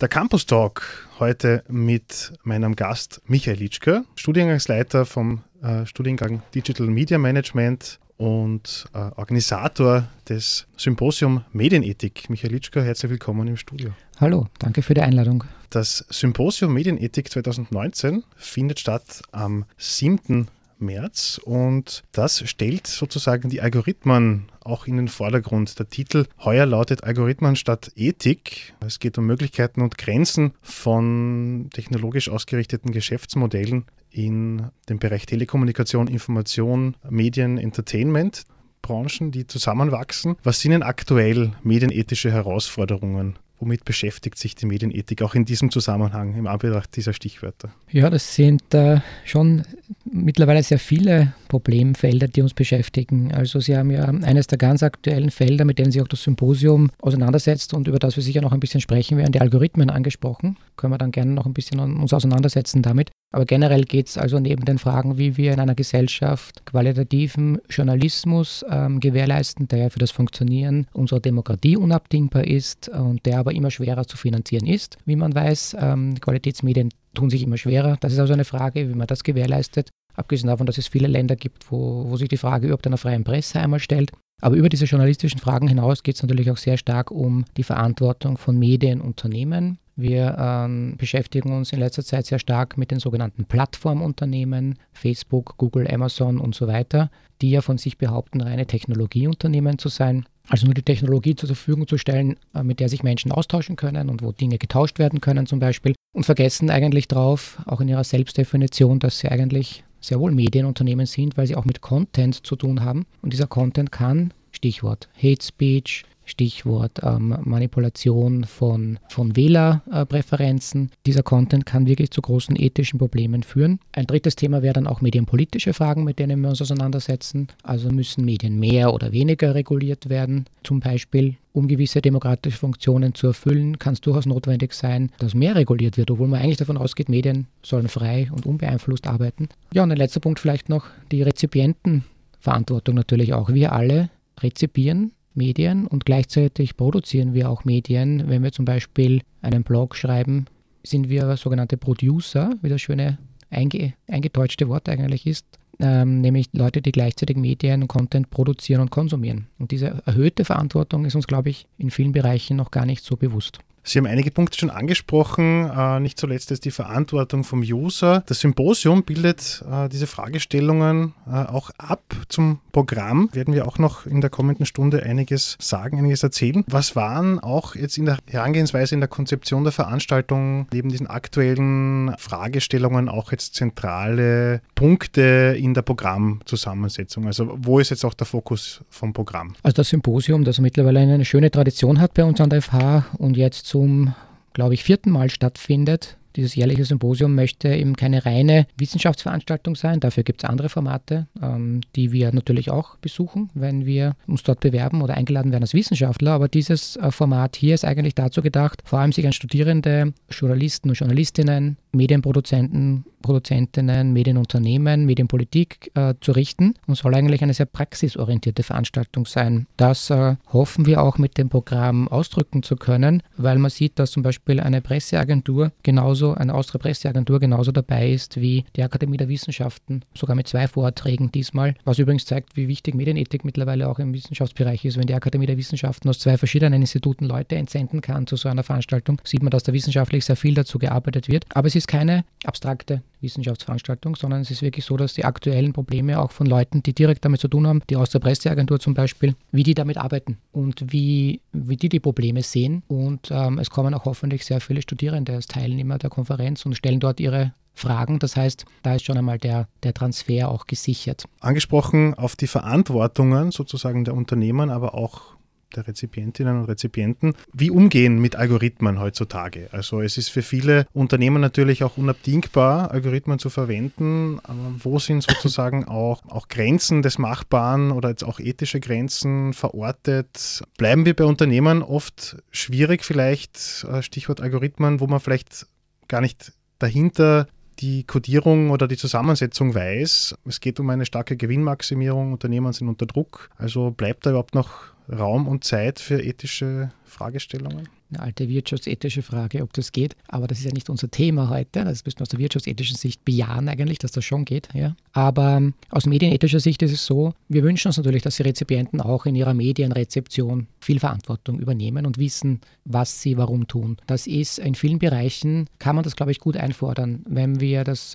Der Campus Talk heute mit meinem Gast Michael Litschke, Studiengangsleiter vom äh, Studiengang Digital Media Management und äh, Organisator des Symposium Medienethik. Michael Litschke, herzlich willkommen im Studio. Hallo, danke für die Einladung. Das Symposium Medienethik 2019 findet statt am 7. März und das stellt sozusagen die Algorithmen auch in den Vordergrund. Der Titel heuer lautet Algorithmen statt Ethik. Es geht um Möglichkeiten und Grenzen von technologisch ausgerichteten Geschäftsmodellen in dem Bereich Telekommunikation, Information, Medien, Entertainment. Branchen, die zusammenwachsen. Was sind denn aktuell medienethische Herausforderungen Womit beschäftigt sich die Medienethik auch in diesem Zusammenhang im Anbetracht dieser Stichwörter? Ja, das sind äh, schon mittlerweile sehr viele Problemfelder, die uns beschäftigen. Also Sie haben ja eines der ganz aktuellen Felder, mit denen sich auch das Symposium auseinandersetzt und über das wir sicher noch ein bisschen sprechen werden, die Algorithmen angesprochen. Können wir dann gerne noch ein bisschen uns auseinandersetzen damit. Aber generell geht es also neben den Fragen, wie wir in einer Gesellschaft qualitativen Journalismus ähm, gewährleisten, der ja für das Funktionieren unserer Demokratie unabdingbar ist und der aber immer schwerer zu finanzieren ist. Wie man weiß, ähm, Qualitätsmedien tun sich immer schwerer. Das ist also eine Frage, wie man das gewährleistet. Abgesehen davon, dass es viele Länder gibt, wo, wo sich die Frage überhaupt einer freien Presse einmal stellt. Aber über diese journalistischen Fragen hinaus geht es natürlich auch sehr stark um die Verantwortung von Medienunternehmen wir ähm, beschäftigen uns in letzter Zeit sehr stark mit den sogenannten Plattformunternehmen, Facebook, Google, Amazon und so weiter, die ja von sich behaupten, reine Technologieunternehmen zu sein. Also nur die Technologie zur Verfügung zu stellen, äh, mit der sich Menschen austauschen können und wo Dinge getauscht werden können zum Beispiel. Und vergessen eigentlich drauf, auch in ihrer Selbstdefinition, dass sie eigentlich sehr wohl Medienunternehmen sind, weil sie auch mit Content zu tun haben. Und dieser Content kann, Stichwort Hate Speech, Stichwort ähm, Manipulation von, von Wählerpräferenzen. Dieser Content kann wirklich zu großen ethischen Problemen führen. Ein drittes Thema wäre dann auch medienpolitische Fragen, mit denen wir uns auseinandersetzen. Also müssen Medien mehr oder weniger reguliert werden. Zum Beispiel um gewisse demokratische Funktionen zu erfüllen, kann es durchaus notwendig sein, dass mehr reguliert wird, obwohl man eigentlich davon ausgeht, Medien sollen frei und unbeeinflusst arbeiten. Ja, und ein letzter Punkt vielleicht noch, die Rezipientenverantwortung natürlich auch. Wir alle rezipieren Medien und gleichzeitig produzieren wir auch Medien. Wenn wir zum Beispiel einen Blog schreiben, sind wir sogenannte Producer, wie das schöne einge eingedeutschte Wort eigentlich ist, ähm, nämlich Leute, die gleichzeitig Medien und Content produzieren und konsumieren. Und diese erhöhte Verantwortung ist uns, glaube ich, in vielen Bereichen noch gar nicht so bewusst. Sie haben einige Punkte schon angesprochen, äh, nicht zuletzt ist die Verantwortung vom User. Das Symposium bildet äh, diese Fragestellungen äh, auch ab. Zum Programm werden wir auch noch in der kommenden Stunde einiges sagen, einiges erzählen. Was waren auch jetzt in der Herangehensweise, in der Konzeption der Veranstaltung neben diesen aktuellen Fragestellungen auch jetzt zentrale Punkte in der Programmzusammensetzung? Also wo ist jetzt auch der Fokus vom Programm? Also das Symposium, das mittlerweile eine schöne Tradition hat bei uns an der FH und jetzt zum, glaube ich, vierten Mal stattfindet. Dieses jährliche Symposium möchte eben keine reine Wissenschaftsveranstaltung sein. Dafür gibt es andere Formate, ähm, die wir natürlich auch besuchen, wenn wir uns dort bewerben oder eingeladen werden als Wissenschaftler. Aber dieses äh, Format hier ist eigentlich dazu gedacht, vor allem sich an Studierende, Journalisten und Journalistinnen, Medienproduzenten, Produzentinnen, Medienunternehmen, Medienpolitik äh, zu richten und soll eigentlich eine sehr praxisorientierte Veranstaltung sein. Das äh, hoffen wir auch mit dem Programm ausdrücken zu können, weil man sieht, dass zum Beispiel eine Presseagentur genauso, eine Austria Presseagentur genauso dabei ist wie die Akademie der Wissenschaften, sogar mit zwei Vorträgen diesmal, was übrigens zeigt, wie wichtig Medienethik mittlerweile auch im Wissenschaftsbereich ist. Wenn die Akademie der Wissenschaften aus zwei verschiedenen Instituten Leute entsenden kann zu so einer Veranstaltung, sieht man, dass da wissenschaftlich sehr viel dazu gearbeitet wird. Aber es ist keine abstrakte Wissenschaftsveranstaltung, sondern es ist wirklich so, dass die aktuellen Probleme auch von Leuten, die direkt damit zu tun haben, die aus der Presseagentur zum Beispiel, wie die damit arbeiten und wie, wie die die Probleme sehen. Und ähm, es kommen auch hoffentlich sehr viele Studierende als Teilnehmer der Konferenz und stellen dort ihre Fragen. Das heißt, da ist schon einmal der, der Transfer auch gesichert. Angesprochen auf die Verantwortungen sozusagen der Unternehmen, aber auch der Rezipientinnen und Rezipienten. Wie umgehen mit Algorithmen heutzutage? Also es ist für viele Unternehmen natürlich auch unabdingbar, Algorithmen zu verwenden. Wo sind sozusagen auch, auch Grenzen des Machbaren oder jetzt auch ethische Grenzen verortet? Bleiben wir bei Unternehmen oft schwierig vielleicht, äh, Stichwort Algorithmen, wo man vielleicht gar nicht dahinter die Kodierung oder die Zusammensetzung weiß. Es geht um eine starke Gewinnmaximierung, Unternehmen sind unter Druck. Also bleibt da überhaupt noch Raum und Zeit für ethische Fragestellungen? Eine alte wirtschaftsethische Frage, ob das geht. Aber das ist ja nicht unser Thema heute. Das müssen wir aus der wirtschaftsethischen Sicht bejahen eigentlich, dass das schon geht. Ja. Aber ähm, aus medienethischer Sicht ist es so, wir wünschen uns natürlich, dass die Rezipienten auch in ihrer Medienrezeption viel Verantwortung übernehmen und wissen, was sie warum tun. Das ist in vielen Bereichen, kann man das, glaube ich, gut einfordern, wenn wir das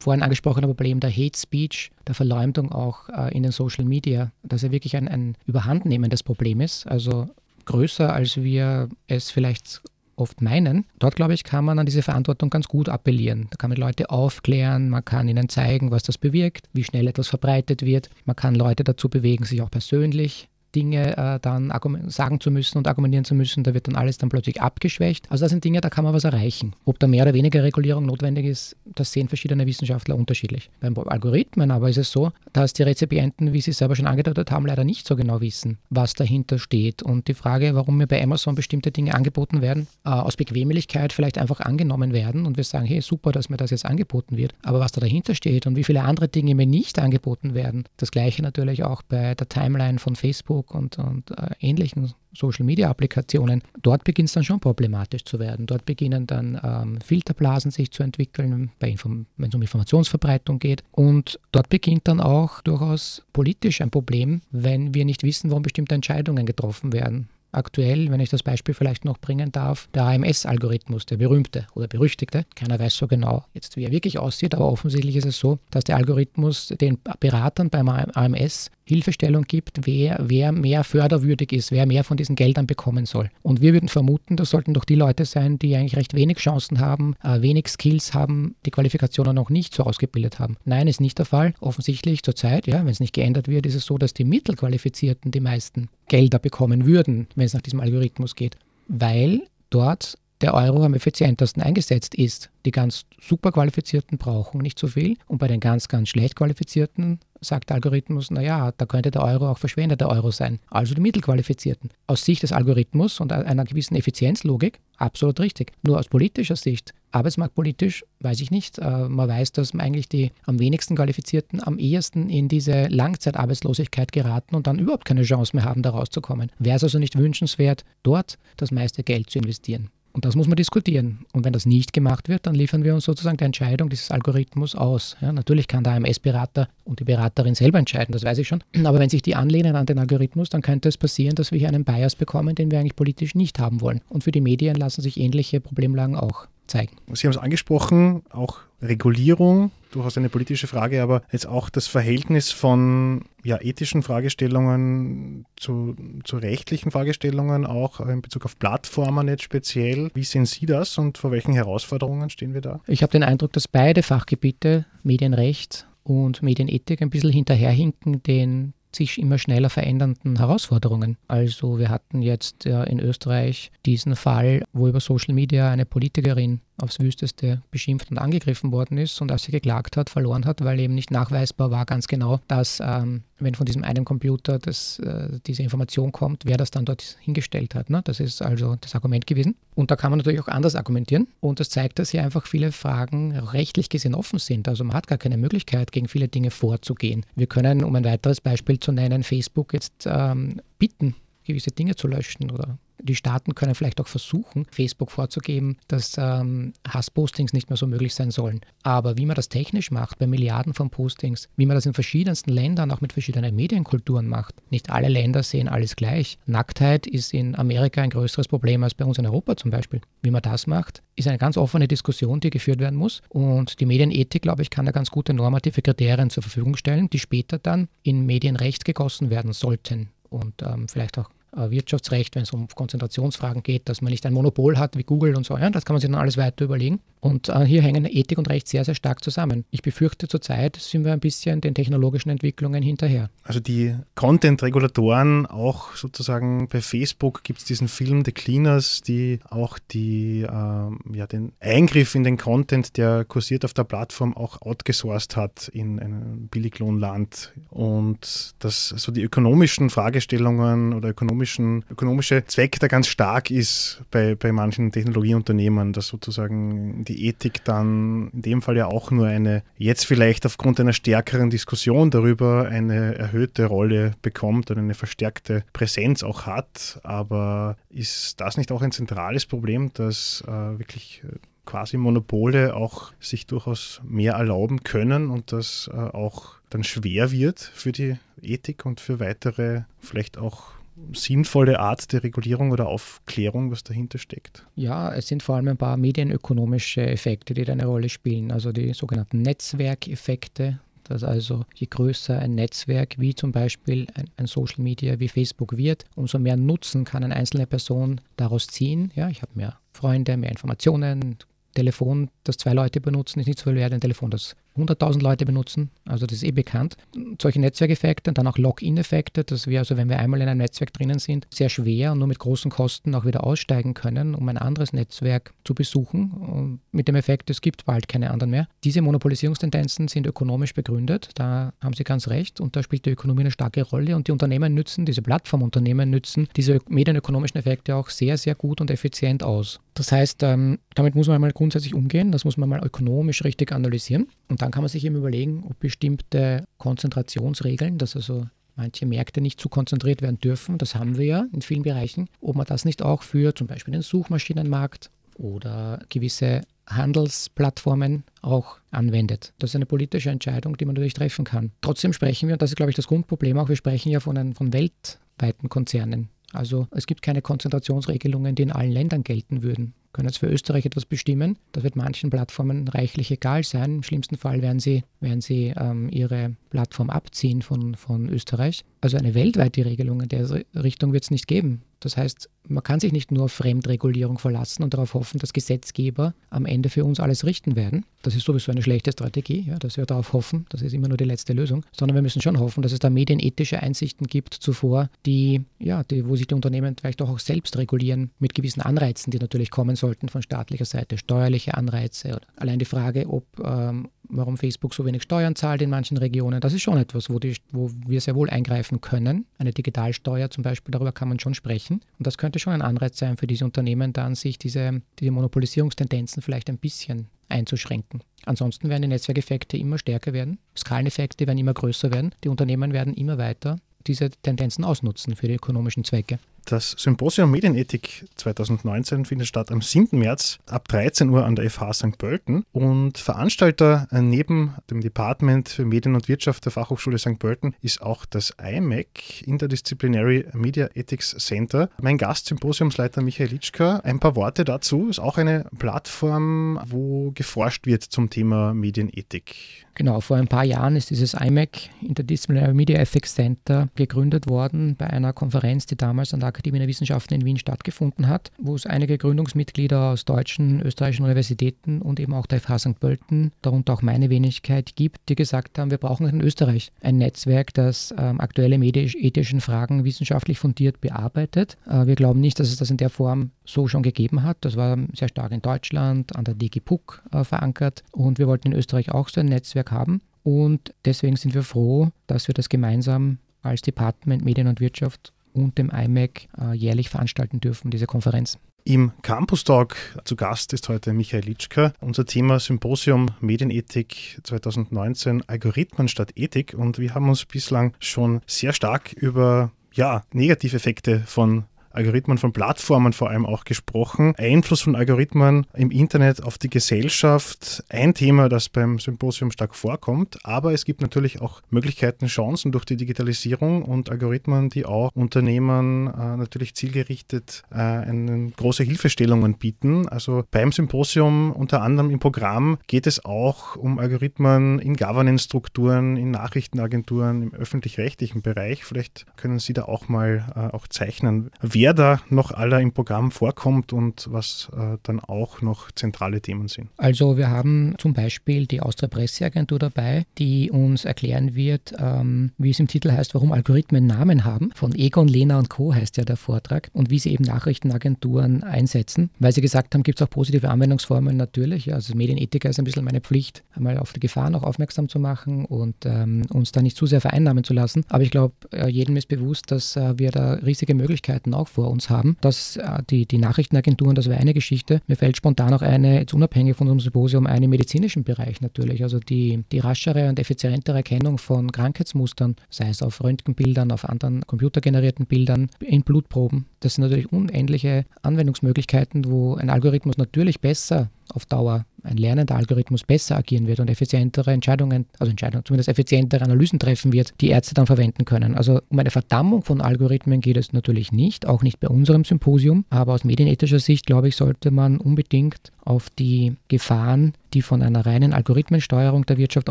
vorhin angesprochene Problem der Hate Speech, der Verleumdung auch äh, in den Social Media, dass er wirklich ein, ein überhandnehmendes Problem ist. Also größer, als wir es vielleicht oft meinen. Dort, glaube ich, kann man an diese Verantwortung ganz gut appellieren. Da kann man Leute aufklären, man kann ihnen zeigen, was das bewirkt, wie schnell etwas verbreitet wird. Man kann Leute dazu bewegen, sich auch persönlich Dinge äh, dann sagen zu müssen und argumentieren zu müssen, da wird dann alles dann plötzlich abgeschwächt. Also das sind Dinge, da kann man was erreichen. Ob da mehr oder weniger Regulierung notwendig ist, das sehen verschiedene Wissenschaftler unterschiedlich. Beim Algorithmen aber ist es so, dass die Rezipienten, wie Sie selber schon angedeutet haben, leider nicht so genau wissen, was dahinter steht. Und die Frage, warum mir bei Amazon bestimmte Dinge angeboten werden, äh, aus Bequemlichkeit vielleicht einfach angenommen werden und wir sagen, hey, super, dass mir das jetzt angeboten wird. Aber was da dahinter steht und wie viele andere Dinge mir nicht angeboten werden, das gleiche natürlich auch bei der Timeline von Facebook Facebook und, und äh, ähnlichen Social-Media-Applikationen, dort beginnt es dann schon problematisch zu werden. Dort beginnen dann ähm, Filterblasen sich zu entwickeln, wenn es um Informationsverbreitung geht. Und dort beginnt dann auch durchaus politisch ein Problem, wenn wir nicht wissen, warum bestimmte Entscheidungen getroffen werden aktuell, wenn ich das Beispiel vielleicht noch bringen darf, der AMS-Algorithmus, der berühmte oder berüchtigte. Keiner weiß so genau jetzt, wie er wirklich aussieht, aber offensichtlich ist es so, dass der Algorithmus den Beratern beim AMS Hilfestellung gibt, wer, wer mehr förderwürdig ist, wer mehr von diesen Geldern bekommen soll. Und wir würden vermuten, das sollten doch die Leute sein, die eigentlich recht wenig Chancen haben, äh, wenig Skills haben, die Qualifikationen noch nicht so ausgebildet haben. Nein, ist nicht der Fall. Offensichtlich zurzeit, ja, wenn es nicht geändert wird, ist es so, dass die Mittelqualifizierten die meisten Gelder bekommen würden, wenn es nach diesem Algorithmus geht, weil dort der Euro am effizientesten eingesetzt ist. Die ganz super Qualifizierten brauchen nicht so viel und bei den ganz, ganz schlecht Qualifizierten sagt der Algorithmus, naja, da könnte der Euro auch verschwendeter Euro sein. Also die Mittelqualifizierten. Aus Sicht des Algorithmus und einer gewissen Effizienzlogik absolut richtig. Nur aus politischer Sicht, arbeitsmarktpolitisch, weiß ich nicht. Äh, man weiß, dass eigentlich die am wenigsten Qualifizierten am ehesten in diese Langzeitarbeitslosigkeit geraten und dann überhaupt keine Chance mehr haben, da rauszukommen. Wäre es also nicht wünschenswert, dort das meiste Geld zu investieren? Und das muss man diskutieren. Und wenn das nicht gemacht wird, dann liefern wir uns sozusagen der Entscheidung dieses Algorithmus aus. Ja, natürlich kann der AMS-Berater und die Beraterin selber entscheiden, das weiß ich schon. Aber wenn sich die anlehnen an den Algorithmus, dann könnte es passieren, dass wir hier einen Bias bekommen, den wir eigentlich politisch nicht haben wollen. Und für die Medien lassen sich ähnliche Problemlagen auch zeigen. Sie haben es angesprochen, auch Regulierung, durchaus eine politische Frage, aber jetzt auch das Verhältnis von ja, ethischen Fragestellungen zu, zu rechtlichen Fragestellungen, auch in Bezug auf Plattformen jetzt speziell. Wie sehen Sie das und vor welchen Herausforderungen stehen wir da? Ich habe den Eindruck, dass beide Fachgebiete, Medienrecht und Medienethik, ein bisschen hinterherhinken den sich immer schneller verändernden Herausforderungen. Also wir hatten jetzt in Österreich diesen Fall, wo über Social Media eine Politikerin aufs Wüsteste beschimpft und angegriffen worden ist und als sie geklagt hat, verloren hat, weil eben nicht nachweisbar war ganz genau, dass ähm, wenn von diesem einen Computer das, äh, diese Information kommt, wer das dann dort hingestellt hat. Ne? Das ist also das Argument gewesen. Und da kann man natürlich auch anders argumentieren und das zeigt, dass hier einfach viele Fragen rechtlich gesehen offen sind. Also man hat gar keine Möglichkeit, gegen viele Dinge vorzugehen. Wir können, um ein weiteres Beispiel zu nennen, Facebook jetzt ähm, bitten, gewisse Dinge zu löschen oder die Staaten können vielleicht auch versuchen, Facebook vorzugeben, dass ähm, Hasspostings nicht mehr so möglich sein sollen. Aber wie man das technisch macht, bei Milliarden von Postings, wie man das in verschiedensten Ländern, auch mit verschiedenen Medienkulturen macht, nicht alle Länder sehen alles gleich. Nacktheit ist in Amerika ein größeres Problem als bei uns in Europa zum Beispiel. Wie man das macht, ist eine ganz offene Diskussion, die geführt werden muss. Und die Medienethik, glaube ich, kann da ganz gute normative Kriterien zur Verfügung stellen, die später dann in Medienrecht gegossen werden sollten und ähm, vielleicht auch Wirtschaftsrecht, wenn es um Konzentrationsfragen geht, dass man nicht ein Monopol hat wie Google und so. Ja, das kann man sich dann alles weiter überlegen. Und äh, hier hängen Ethik und Recht sehr, sehr stark zusammen. Ich befürchte, zurzeit sind wir ein bisschen den technologischen Entwicklungen hinterher. Also die Content-Regulatoren, auch sozusagen bei Facebook gibt es diesen Film The Cleaners, die auch die, äh, ja, den Eingriff in den Content, der kursiert auf der Plattform, auch outgesourced hat in einem Billiglohnland. Und dass so die ökonomischen Fragestellungen oder ökonomischen ökonomischen, ökonomische Zweck da ganz stark ist bei, bei manchen Technologieunternehmen, dass sozusagen die Ethik dann in dem Fall ja auch nur eine, jetzt vielleicht aufgrund einer stärkeren Diskussion darüber, eine erhöhte Rolle bekommt und eine verstärkte Präsenz auch hat. Aber ist das nicht auch ein zentrales Problem, dass äh, wirklich äh, quasi Monopole auch sich durchaus mehr erlauben können und das äh, auch dann schwer wird für die Ethik und für weitere, vielleicht auch sinnvolle Art der Regulierung oder Aufklärung, was dahinter steckt? Ja, es sind vor allem ein paar medienökonomische Effekte, die da eine Rolle spielen. Also die sogenannten Netzwerkeffekte, dass also je größer ein Netzwerk wie zum Beispiel ein, ein, Social Media wie Facebook wird, umso mehr Nutzen kann eine einzelne Person daraus ziehen. Ja, ich habe mehr Freunde, mehr Informationen, Telefon, das zwei Leute benutzen, ist nicht so viel wert, ein Telefon, das 100.000 Leute benutzen, also das ist eh bekannt. Solche Netzwerkeffekte und dann auch Login-Effekte, dass wir also, wenn wir einmal in einem Netzwerk drinnen sind, sehr schwer und nur mit großen Kosten auch wieder aussteigen können, um ein anderes Netzwerk zu besuchen. Und mit dem Effekt, es gibt bald keine anderen mehr. Diese Monopolisierungstendenzen sind ökonomisch begründet, da haben Sie ganz recht und da spielt die Ökonomie eine starke Rolle und die Unternehmen nützen, diese Plattformunternehmen nützen diese medienökonomischen Effekte auch sehr, sehr gut und effizient aus. Das heißt, ähm, damit muss man mal grundsätzlich umgehen, das muss man mal ökonomisch richtig analysieren und dann kann man sich eben überlegen, ob bestimmte Konzentrationsregeln, dass also manche Märkte nicht zu konzentriert werden dürfen, das haben wir ja in vielen Bereichen, ob man das nicht auch für zum Beispiel den Suchmaschinenmarkt oder gewisse Handelsplattformen auch anwendet. Das ist eine politische Entscheidung, die man natürlich treffen kann. Trotzdem sprechen wir, und das ist, glaube ich, das Grundproblem auch, wir sprechen ja von, einen, von weltweiten Konzernen. Also es gibt keine Konzentrationsregelungen, die in allen Ländern gelten würden können jetzt für Österreich etwas bestimmen. Das wird manchen Plattformen reichlich egal sein. Im schlimmsten Fall werden sie, werden sie ähm, ihre Plattform abziehen von, von Österreich. Also eine weltweite Regelung in der Richtung wird es nicht geben. Das heißt, man kann sich nicht nur auf Fremdregulierung verlassen und darauf hoffen, dass Gesetzgeber am Ende für uns alles richten werden. Das ist sowieso eine schlechte Strategie, ja, dass wir darauf hoffen, das ist immer nur die letzte Lösung, sondern wir müssen schon hoffen, dass es da medienethische Einsichten gibt zuvor, die, ja, die, wo sich die Unternehmen vielleicht auch selbst regulieren mit gewissen Anreizen, die natürlich kommen sollten von staatlicher Seite, steuerliche Anreize. Oder allein die Frage, ob ähm, warum Facebook so wenig Steuern zahlt in manchen Regionen, das ist schon etwas, wo, die, wo wir sehr wohl eingreifen können. Eine Digitalsteuer zum Beispiel, darüber kann man schon sprechen. Und das könnte schon ein Anreiz sein für diese Unternehmen, dann sich diese, diese Monopolisierungstendenzen vielleicht ein bisschen einzuschränken. Ansonsten werden die Netzwerkeffekte immer stärker werden, Skaleneffekte werden immer größer werden, die Unternehmen werden immer weiter diese Tendenzen ausnutzen für die ökonomischen Zwecke. Das Symposium Medienethik 2019 findet statt am 7. März ab 13 Uhr an der FH St. Pölten und Veranstalter äh, neben dem Department für Medien und Wirtschaft der Fachhochschule St. Pölten ist auch das IMEC, Interdisciplinary Media Ethics Center. Mein Gast, Symposiumsleiter Michael Litschka, ein paar Worte dazu. Ist auch eine Plattform, wo geforscht wird zum Thema Medienethik. Genau, vor ein paar Jahren ist dieses IMEC, Interdisciplinary Media Ethics Center, gegründet worden bei einer Konferenz, die damals an der Akademie der Wissenschaften in Wien stattgefunden hat, wo es einige Gründungsmitglieder aus deutschen, österreichischen Universitäten und eben auch der FH St. Pölten, darunter auch meine Wenigkeit, gibt, die gesagt haben, wir brauchen in Österreich ein Netzwerk, das ähm, aktuelle medisch-ethischen Fragen wissenschaftlich fundiert bearbeitet. Äh, wir glauben nicht, dass es das in der Form so schon gegeben hat. Das war sehr stark in Deutschland, an der DGPUC äh, verankert und wir wollten in Österreich auch so ein Netzwerk haben. Und deswegen sind wir froh, dass wir das gemeinsam als Department Medien und Wirtschaft und dem IMAC äh, jährlich veranstalten dürfen, diese Konferenz. Im Campus Talk zu Gast ist heute Michael Litschka. Unser Thema Symposium Medienethik 2019 Algorithmen statt Ethik und wir haben uns bislang schon sehr stark über ja, Negativeffekte von Algorithmen von Plattformen vor allem auch gesprochen. Einfluss von Algorithmen im Internet auf die Gesellschaft, ein Thema, das beim Symposium stark vorkommt. Aber es gibt natürlich auch Möglichkeiten, Chancen durch die Digitalisierung und Algorithmen, die auch Unternehmen äh, natürlich zielgerichtet äh, eine große Hilfestellungen bieten. Also beim Symposium unter anderem im Programm geht es auch um Algorithmen in Governance-Strukturen, in Nachrichtenagenturen, im öffentlich-rechtlichen Bereich. Vielleicht können Sie da auch mal äh, auch zeichnen, wer wer da noch aller im Programm vorkommt und was äh, dann auch noch zentrale Themen sind. Also wir haben zum Beispiel die Austria Presseagentur dabei, die uns erklären wird, ähm, wie es im Titel heißt, warum Algorithmen Namen haben. Von Egon, Lena und Co. heißt ja der Vortrag und wie sie eben Nachrichtenagenturen einsetzen. Weil sie gesagt haben, gibt es auch positive Anwendungsformen natürlich. Also Medienethiker ist ein bisschen meine Pflicht, einmal auf die Gefahren auch aufmerksam zu machen und ähm, uns da nicht zu sehr vereinnahmen zu lassen. Aber ich glaube, äh, jedem ist bewusst, dass äh, wir da riesige Möglichkeiten auch vor uns haben. Dass äh, die, die Nachrichtenagenturen, das wäre eine Geschichte. Mir fällt spontan auch eine, jetzt unabhängig von unserem Symposium, eine im medizinischen Bereich natürlich. Also die, die raschere und effizientere Erkennung von Krankheitsmustern, sei es auf Röntgenbildern, auf anderen computergenerierten Bildern, in Blutproben. Das sind natürlich unendliche Anwendungsmöglichkeiten, wo ein Algorithmus natürlich besser auf Dauer ein lernender Algorithmus besser agieren wird und effizientere Entscheidungen, also Entscheidungen, zumindest effizientere Analysen treffen wird, die Ärzte dann verwenden können. Also um eine Verdammung von Algorithmen geht es natürlich nicht, auch nicht bei unserem Symposium, aber aus medienethischer Sicht, glaube ich, sollte man unbedingt auf die Gefahren, die von einer reinen Algorithmensteuerung der Wirtschaft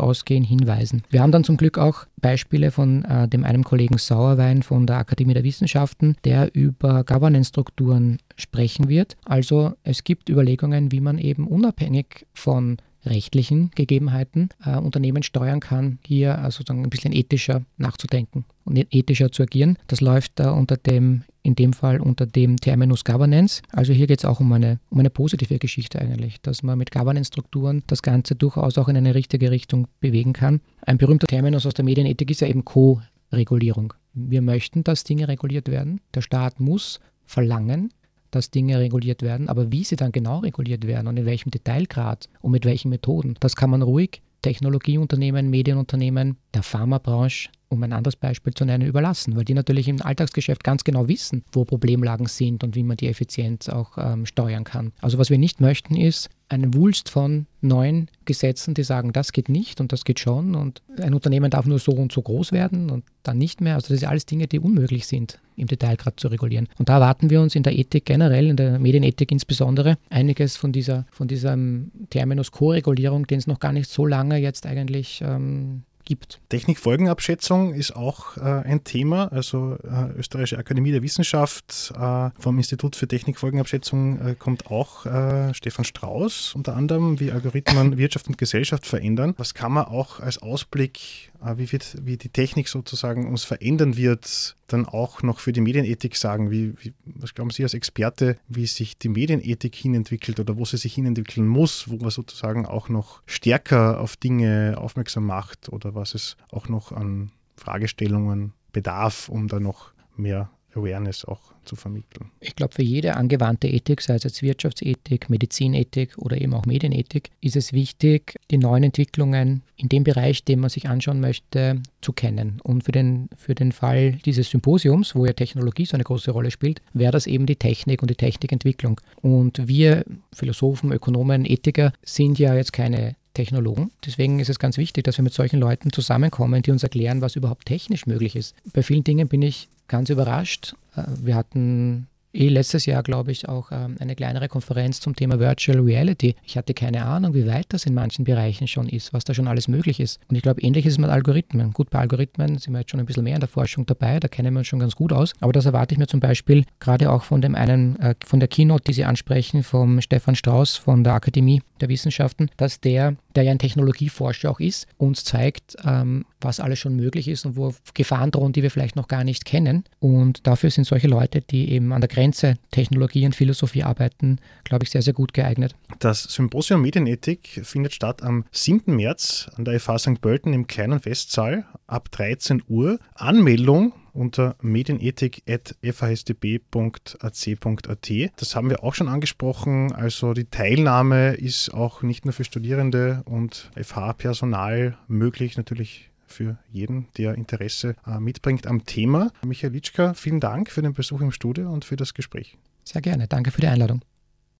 ausgehen, hinweisen. Wir haben dann zum Glück auch Beispiele von äh, dem einen Kollegen Sauerwein von der Akademie der Wissenschaften, der über Governance-Strukturen sprechen wird. Also es gibt Überlegungen, wie man eben unabhängig von rechtlichen Gegebenheiten äh, Unternehmen steuern kann, hier also sozusagen ein bisschen ethischer nachzudenken und ethischer zu agieren. Das läuft äh, unter dem, in dem Fall unter dem Terminus Governance. Also hier geht es auch um eine, um eine positive Geschichte eigentlich, dass man mit Governance-Strukturen das Ganze durchaus auch in eine richtige Richtung bewegen kann. Ein berühmter Terminus aus der Medienethik ist ja eben Co-Regulierung. Wir möchten, dass Dinge reguliert werden. Der Staat muss verlangen, dass Dinge reguliert werden, aber wie sie dann genau reguliert werden und in welchem Detailgrad und mit welchen Methoden, das kann man ruhig Technologieunternehmen, Medienunternehmen, der Pharmabranche, um ein anderes Beispiel zu nennen, überlassen, weil die natürlich im Alltagsgeschäft ganz genau wissen, wo Problemlagen sind und wie man die Effizienz auch ähm, steuern kann. Also was wir nicht möchten, ist einen Wulst von neuen Gesetzen, die sagen, das geht nicht und das geht schon und ein Unternehmen darf nur so und so groß werden und dann nicht mehr. Also das sind alles Dinge, die unmöglich sind, im Detail gerade zu regulieren. Und da erwarten wir uns in der Ethik generell, in der Medienethik insbesondere, einiges von dieser, von diesem Terminus Co-Regulierung, den es noch gar nicht so lange jetzt eigentlich ähm, gibt. Technikfolgenabschätzung ist auch äh, ein Thema. Also äh, Österreichische Akademie der Wissenschaft äh, vom Institut für Technikfolgenabschätzung äh, kommt auch äh, Stefan Strauß unter anderem, wie Algorithmen Wirtschaft und Gesellschaft verändern. Was kann man auch als Ausblick äh, wie, wird, wie die Technik sozusagen uns verändern wird, dann auch noch für die Medienethik sagen? Wie, wie, was glauben Sie als Experte, wie sich die Medienethik hinentwickelt oder wo sie sich hinentwickeln muss, wo man sozusagen auch noch stärker auf Dinge aufmerksam macht oder was es auch noch an Fragestellungen bedarf, um da noch mehr Awareness auch zu vermitteln. Ich glaube, für jede angewandte Ethik, sei es jetzt Wirtschaftsethik, Medizinethik oder eben auch Medienethik, ist es wichtig, die neuen Entwicklungen in dem Bereich, den man sich anschauen möchte, zu kennen. Und für den, für den Fall dieses Symposiums, wo ja Technologie so eine große Rolle spielt, wäre das eben die Technik und die Technikentwicklung. Und wir Philosophen, Ökonomen, Ethiker sind ja jetzt keine Technologen. Deswegen ist es ganz wichtig, dass wir mit solchen Leuten zusammenkommen, die uns erklären, was überhaupt technisch möglich ist. Bei vielen Dingen bin ich ganz überrascht. Äh, wir hatten eh letztes Jahr, glaube ich, auch ähm, eine kleinere Konferenz zum Thema Virtual Reality. Ich hatte keine Ahnung, wie weit das in manchen Bereichen schon ist, was da schon alles möglich ist. Und ich glaube, ähnlich ist es mit Algorithmen. Gut, bei Algorithmen sind wir jetzt schon ein bisschen mehr in der Forschung dabei, da kennen wir uns schon ganz gut aus. Aber das erwarte ich mir zum Beispiel gerade auch von dem einen, äh, von der Keynote, die Sie ansprechen, vom Stefan Strauß von der Akademie der Wissenschaften, dass der der ja ein Technologieforscher auch ist, uns zeigt, ähm, was alles schon möglich ist und wo Gefahren drohen, die wir vielleicht noch gar nicht kennen. Und dafür sind solche Leute, die eben an der Grenze Technologie und Philosophie arbeiten, glaube ich, sehr, sehr gut geeignet. Das Symposium Medienethik findet statt am 7. März an der FH St. Pölten im kleinen Festsaal ab 13 Uhr. Anmeldung unter medienethik.fhsdb.ac.at. Das haben wir auch schon angesprochen. Also die Teilnahme ist auch nicht nur für Studierende und FH-Personal möglich, natürlich für jeden, der Interesse äh, mitbringt am Thema. Michael Litschka, vielen Dank für den Besuch im Studio und für das Gespräch. Sehr gerne. Danke für die Einladung.